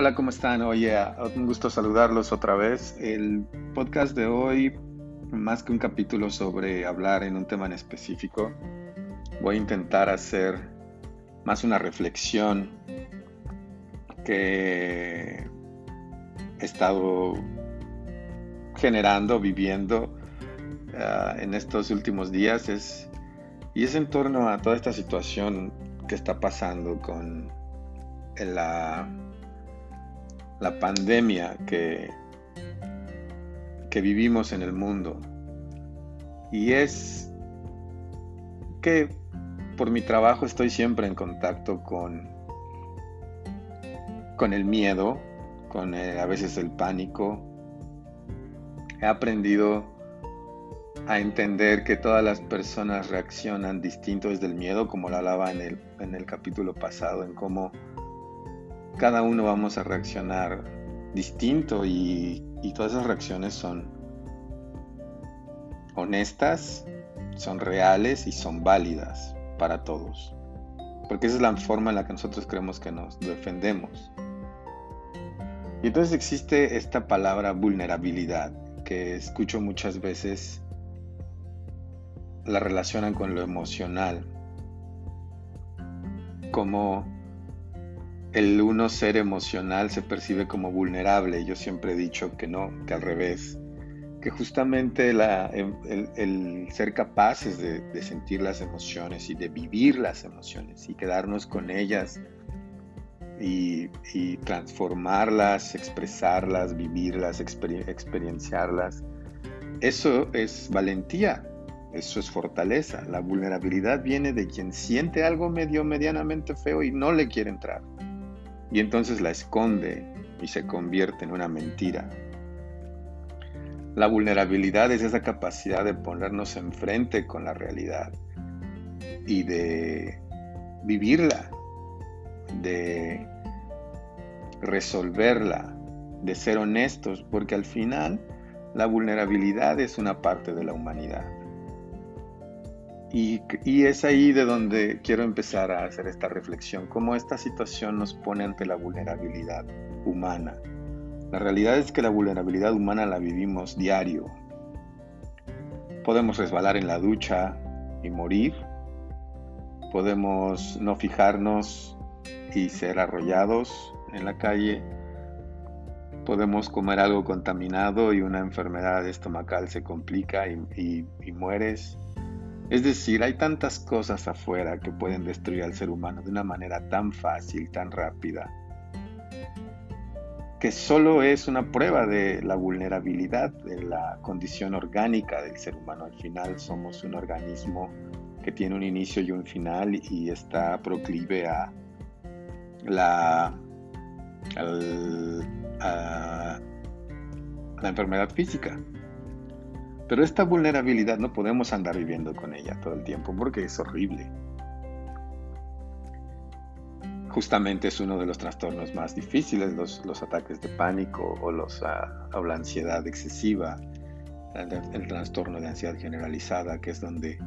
Hola, ¿cómo están? Oye, un gusto saludarlos otra vez. El podcast de hoy, más que un capítulo sobre hablar en un tema en específico, voy a intentar hacer más una reflexión que he estado generando, viviendo ah, en estos últimos días es, y es en torno a toda esta situación que está pasando con la la pandemia que, que vivimos en el mundo. Y es que por mi trabajo estoy siempre en contacto con, con el miedo, con a veces el pánico. He aprendido a entender que todas las personas reaccionan distinto desde el miedo, como lo hablaba en el, en el capítulo pasado, en cómo cada uno vamos a reaccionar distinto y, todas esas reacciones son honestas, son reales y son válidas para todos. Porque esa es la forma en la que nosotros creemos que nos defendemos. Y entonces existe esta palabra vulnerabilidad que escucho muchas veces la relacionan con lo emocional. Como el uno ser emocional se percibe como vulnerable. Yo siempre he dicho que no, que al revés. Que justamente em, el, ser capaces de, sentir las emociones y de vivir las emociones y quedarnos con ellas y, transformarlas, expresarlas, vivirlas, experienciarlas, eso es valentía, eso es fortaleza. La vulnerabilidad viene de quien siente algo medio medianamente feo y no le quiere entrar y entonces la esconde y se convierte en una mentira. La vulnerabilidad es esa capacidad de ponernos enfrente con la realidad y de vivirla, de resolverla, de ser honestos, porque al final la vulnerabilidad es una parte de la humanidad. Y, es ahí de donde quiero empezar a hacer esta reflexión, cómo esta situación nos pone ante la vulnerabilidad humana. La realidad es que la vulnerabilidad humana la vivimos diario. Podemos resbalar en la ducha y morir. Podemos no fijarnos y ser arrollados en la calle. Podemos comer algo contaminado y una enfermedad estomacal se complica y, y mueres es decir, hay tantas cosas afuera que pueden destruir al ser humano de una manera tan fácil, tan rápida, que solo es una prueba de la vulnerabilidad de la condición orgánica del ser humano. Al final somos un organismo que tiene un inicio y un final y está proclive a la, enfermedad física. Pero esta vulnerabilidad no podemos andar viviendo con ella todo el tiempo porque es horrible. Justamente es uno de los trastornos más difíciles, los, ataques de pánico o, los, ah, la ansiedad excesiva, el, el trastorno de ansiedad generalizada, que es donde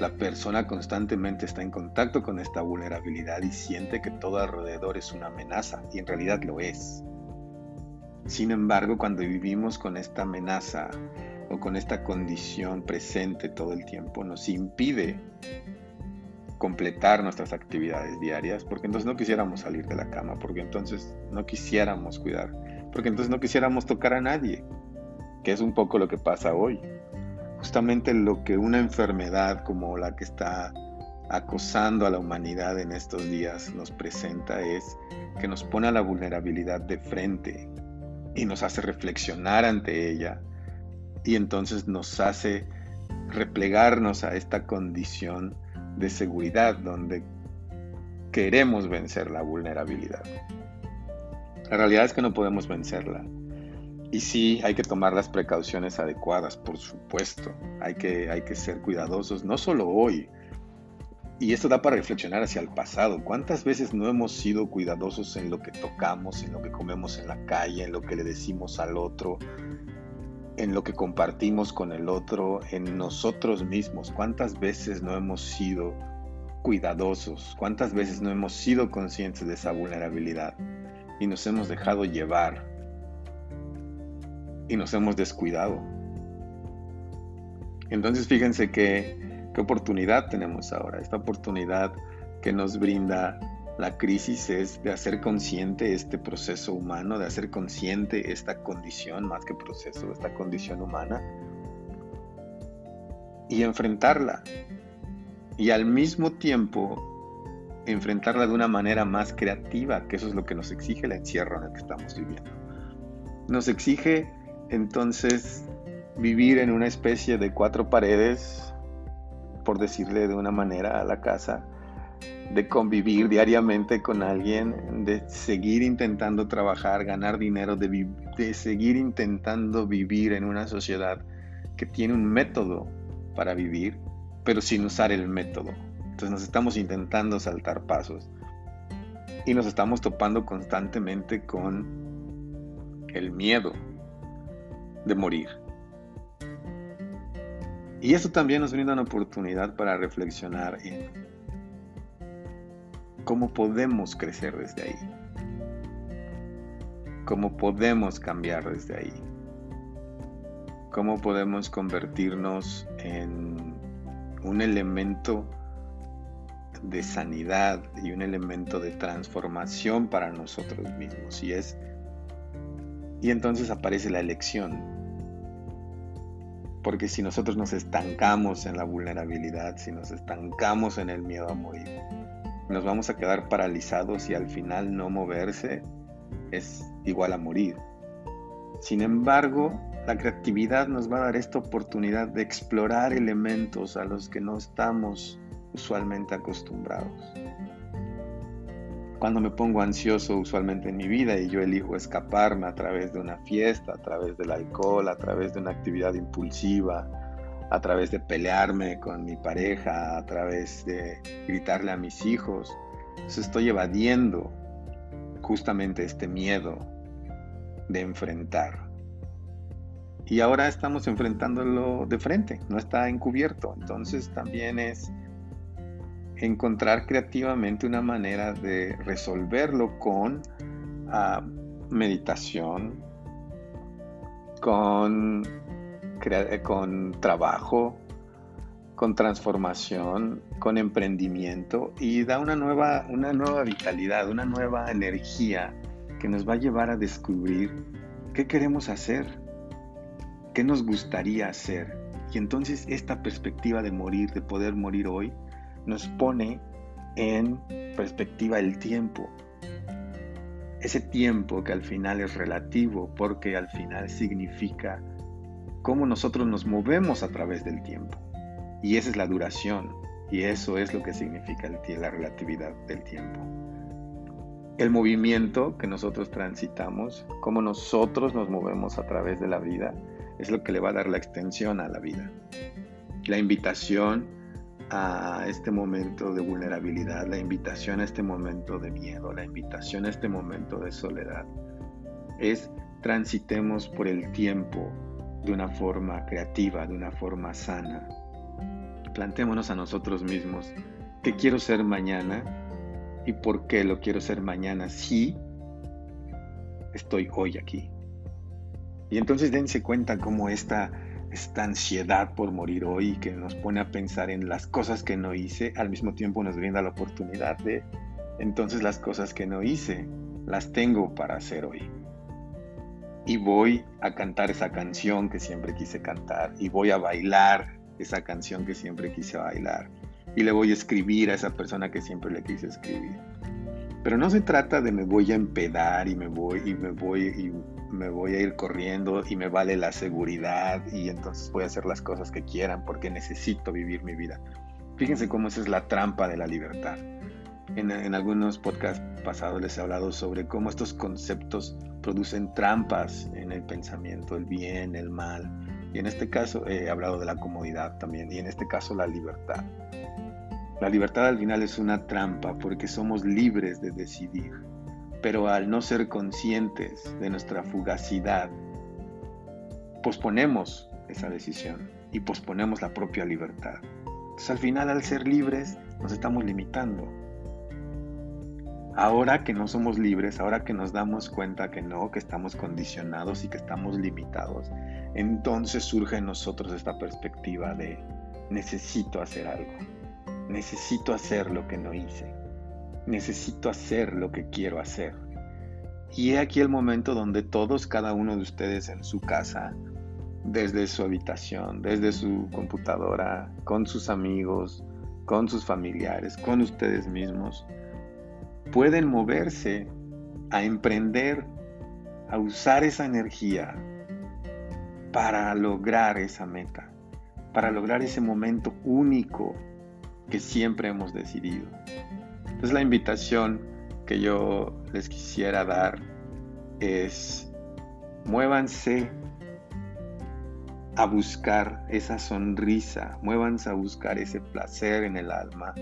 la persona constantemente está en contacto con esta vulnerabilidad y siente que todo alrededor es una amenaza, y en realidad lo es. Sin embargo, cuando vivimos con esta amenaza, o con esta condición presente todo el tiempo nos impide completar nuestras actividades diarias, porque entonces no quisiéramos salir de la cama, porque entonces no quisiéramos cuidar, porque entonces no quisiéramos tocar a nadie, que es un poco lo que pasa hoy. Justamente lo que una enfermedad como la que está acosando a la humanidad en estos días nos presenta es que nos pone a la vulnerabilidad de frente y nos hace reflexionar ante ella y entonces nos hace replegarnos a esta condición de seguridad donde queremos vencer la vulnerabilidad. La realidad es que no podemos vencerla. Y sí, hay que tomar las precauciones adecuadas, por supuesto. Hay que, hay que ser cuidadosos, no solo hoy. Y esto da para reflexionar hacia el pasado. ¿Cuántas veces no hemos sido cuidadosos en lo que tocamos, en lo que comemos en la calle, en lo que le decimos al otro, en lo que compartimos con el otro, en nosotros mismos. ¿Cuántas veces no hemos sido cuidadosos? ¿Cuántas veces no hemos sido conscientes de esa vulnerabilidad? y nos hemos dejado llevar y nos hemos descuidado. Entonces fíjense qué, qué oportunidad tenemos ahora. Esta oportunidad que nos brinda la crisis es de hacer consciente este proceso humano, de hacer consciente esta condición, más que proceso, esta condición humana, y enfrentarla. Y al mismo tiempo enfrentarla de una manera más creativa, que eso es lo que nos exige el encierro en el que estamos viviendo. Nos exige entonces vivir en una especie de cuatro paredes, por decirle de una manera, a la casa, de convivir diariamente con alguien, de seguir intentando trabajar, ganar dinero, de, seguir intentando vivir en una sociedad que tiene un método para vivir, pero sin usar el método. Entonces nos estamos intentando saltar pasos y nos estamos topando constantemente con el miedo de morir. Y eso también nos brinda una oportunidad para reflexionar en cómo podemos crecer desde ahí, cómo podemos cambiar desde ahí, cómo podemos convertirnos en un elemento de sanidad y un elemento de transformación para nosotros mismos y es y entonces aparece la elección. Porque si nosotros nos estancamos en la vulnerabilidad, si nos estancamos en el miedo a morir, nos vamos a quedar paralizados y al final no moverse es igual a morir. Sin embargo, la creatividad nos va a dar esta oportunidad de explorar elementos a los que no estamos usualmente acostumbrados cuando me pongo ansioso usualmente en mi vida y yo elijo escaparme a través de una fiesta, a través del alcohol, a través de una actividad impulsiva, a través de pelearme con mi pareja, a través de gritarle a mis hijos, entonces estoy evadiendo justamente este miedo de enfrentar. Y ahora estamos enfrentándolo de frente, no está encubierto. Entonces también es encontrar creativamente una manera de resolverlo con ah, meditación, con, con trabajo, con transformación, con emprendimiento y da una nueva, una nueva vitalidad, una nueva energía que nos va a llevar a descubrir qué queremos hacer, qué nos gustaría hacer. Y entonces esta perspectiva de morir, de poder morir hoy, nos pone en perspectiva el tiempo. Ese tiempo que al final es relativo porque al final significa cómo nosotros nos movemos a través del tiempo. Y esa es la duración y eso es lo que significa la relatividad del tiempo. El movimiento que nosotros transitamos, cómo nosotros nos movemos a través de la vida, es lo que le va a dar la extensión a la vida. La invitación a este momento de vulnerabilidad, la invitación a este momento de miedo, la invitación a este momento de soledad, es transitemos por el tiempo de una forma creativa, de una forma sana. Plantémonos a nosotros mismos qué quiero ser mañana y por qué lo quiero ser mañana si estoy hoy aquí. Y entonces dense cuenta cómo esta esta ansiedad por morir hoy que nos pone a pensar en las cosas que no hice, al mismo tiempo nos brinda la oportunidad de, entonces las cosas que no hice, las tengo para hacer hoy. Y voy a cantar esa canción que siempre quise cantar, y voy a bailar esa canción que siempre quise bailar, y le voy a escribir a esa persona que siempre le quise escribir. Pero no se trata de me voy a empedar y me voy y me voy y me voy a ir corriendo y me vale la seguridad y entonces voy a hacer las cosas que quieran porque necesito vivir mi vida. Fíjense cómo esa es la trampa de la libertad. En, en, algunos podcasts pasados les he hablado sobre cómo estos conceptos producen trampas en el pensamiento, el bien, el mal. Y en este caso he hablado de la comodidad también, y en este caso la libertad. La libertad al final es una trampa porque somos libres de decidir, pero al no ser conscientes de nuestra fugacidad, posponemos esa decisión y posponemos la propia libertad. Entonces al final al ser libres nos estamos limitando. Ahora que no somos libres, ahora que nos damos cuenta que no, que estamos condicionados y que estamos limitados, entonces surge en nosotros esta perspectiva de necesito hacer algo, necesito hacer lo que no hice, necesito hacer lo que quiero hacer. Y he aquí el momento donde todos, cada uno de ustedes en su casa, desde su habitación, desde su computadora, con sus amigos, con sus familiares, con ustedes mismos, pueden moverse a emprender, a usar esa energía para lograr esa meta, para lograr ese momento único que siempre hemos decidido. Entonces la invitación que yo les quisiera dar es muévanse a buscar esa sonrisa, muévanse a buscar ese placer en el alma,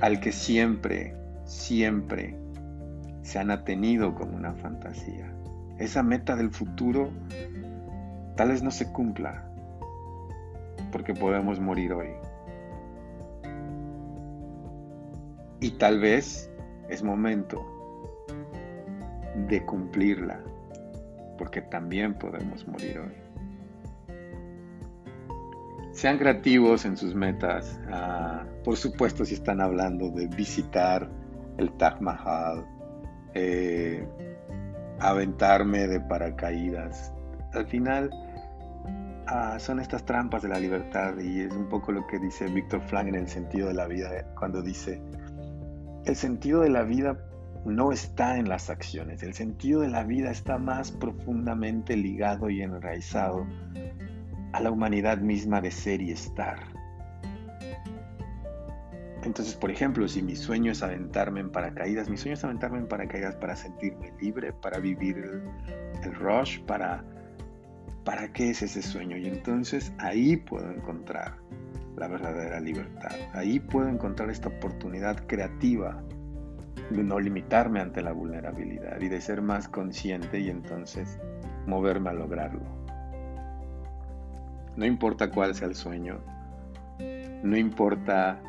al que siempre, siempre se han atenido como una fantasía. Esa meta del futuro tal vez no se cumpla, porque podemos morir hoy. Y tal vez es momento de cumplirla, porque también podemos morir hoy. Sean creativos en sus metas. Ah, por supuesto, si están hablando de visitar el Taj Mahal, eh, aventarme de paracaídas. Al final, ah, son estas trampas de la libertad y es un poco lo que dice Víctor Frank en el sentido de la vida, cuando dice, el sentido de la vida no está en las acciones, el sentido de la vida está más profundamente ligado y enraizado a la humanidad misma de ser y estar. Entonces, por ejemplo, si mi sueño es aventarme en paracaídas, mi sueño es aventarme en paracaídas para sentirme libre, para vivir el, rush, para, para qué es ese sueño. Y entonces ahí puedo encontrar la verdadera libertad. Ahí puedo encontrar esta oportunidad creativa de no limitarme ante la vulnerabilidad y de ser más consciente y entonces moverme a lograrlo. No importa cuál sea el sueño, no importa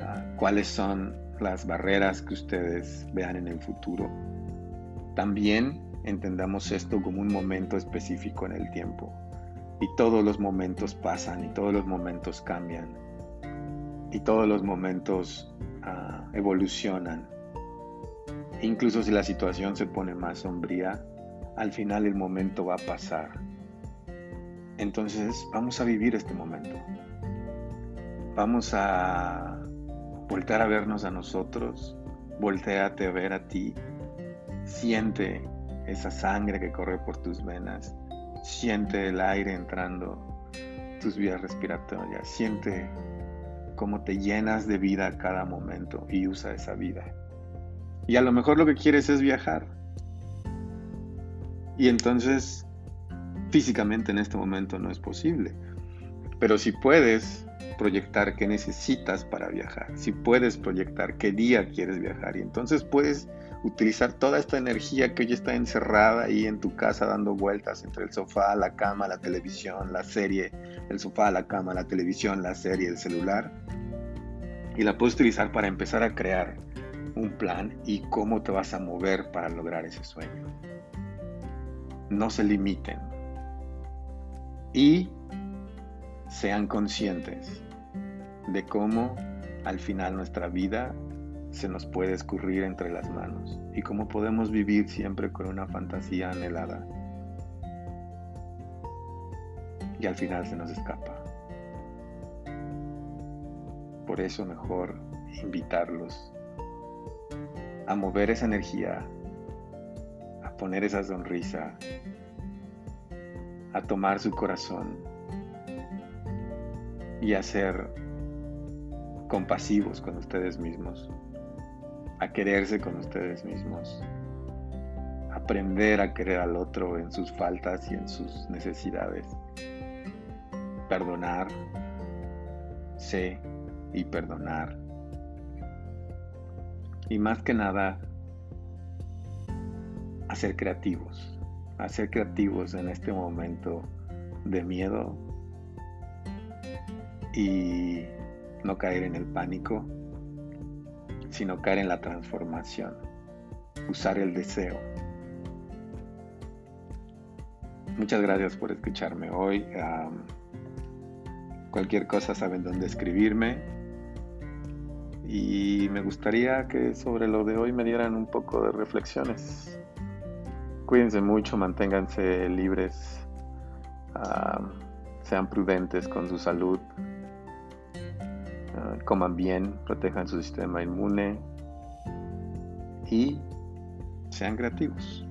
ah, cuáles son las barreras que ustedes vean en el futuro. También entendamos esto como un momento específico en el tiempo. Y todos los momentos pasan y todos los momentos cambian. Y todos los momentos ah, evolucionan. Incluso si la situación se pone más sombría, al final el momento va a pasar entonces vamos a vivir este momento. Vamos a voltear a vernos a nosotros, volteate a ver a ti, siente esa sangre que corre por tus venas, siente el aire entrando tus vías respiratorias, siente cómo te llenas de vida a cada momento y usa esa vida. Y a lo mejor lo que quieres es viajar. Y entonces físicamente en este momento no es posible. Pero si puedes proyectar qué necesitas para viajar, si puedes proyectar qué día quieres viajar y entonces puedes utilizar toda esta energía que hoy está encerrada ahí en tu casa dando vueltas entre el sofá, la cama, la televisión, la serie, el sofá, la cama, la televisión, la serie, el celular y la puedes utilizar para empezar a crear un plan y cómo te vas a mover para lograr ese sueño. No se limiten, y sean conscientes de cómo al final nuestra vida se nos puede escurrir entre las manos y cómo podemos vivir siempre con una fantasía anhelada y al final se nos escapa. Por eso mejor invitarlos a mover esa energía, a poner esa sonrisa, a tomar su corazón y a ser compasivos con ustedes mismos, a quererse con ustedes mismos, aprender a querer al otro en sus faltas y en sus necesidades, perdonar, sé y perdonar. Y más que nada, a ser creativos a ser creativos en este momento de miedo y no caer en el pánico, sino caer en la transformación, usar el deseo. Muchas gracias por escucharme hoy. cualquier cosa saben dónde escribirme. Y me gustaría que sobre lo de hoy me dieran un poco de reflexiones. Cuídense mucho, manténganse libres, sean prudentes con su salud, coman bien, protejan su sistema inmune y sean creativos.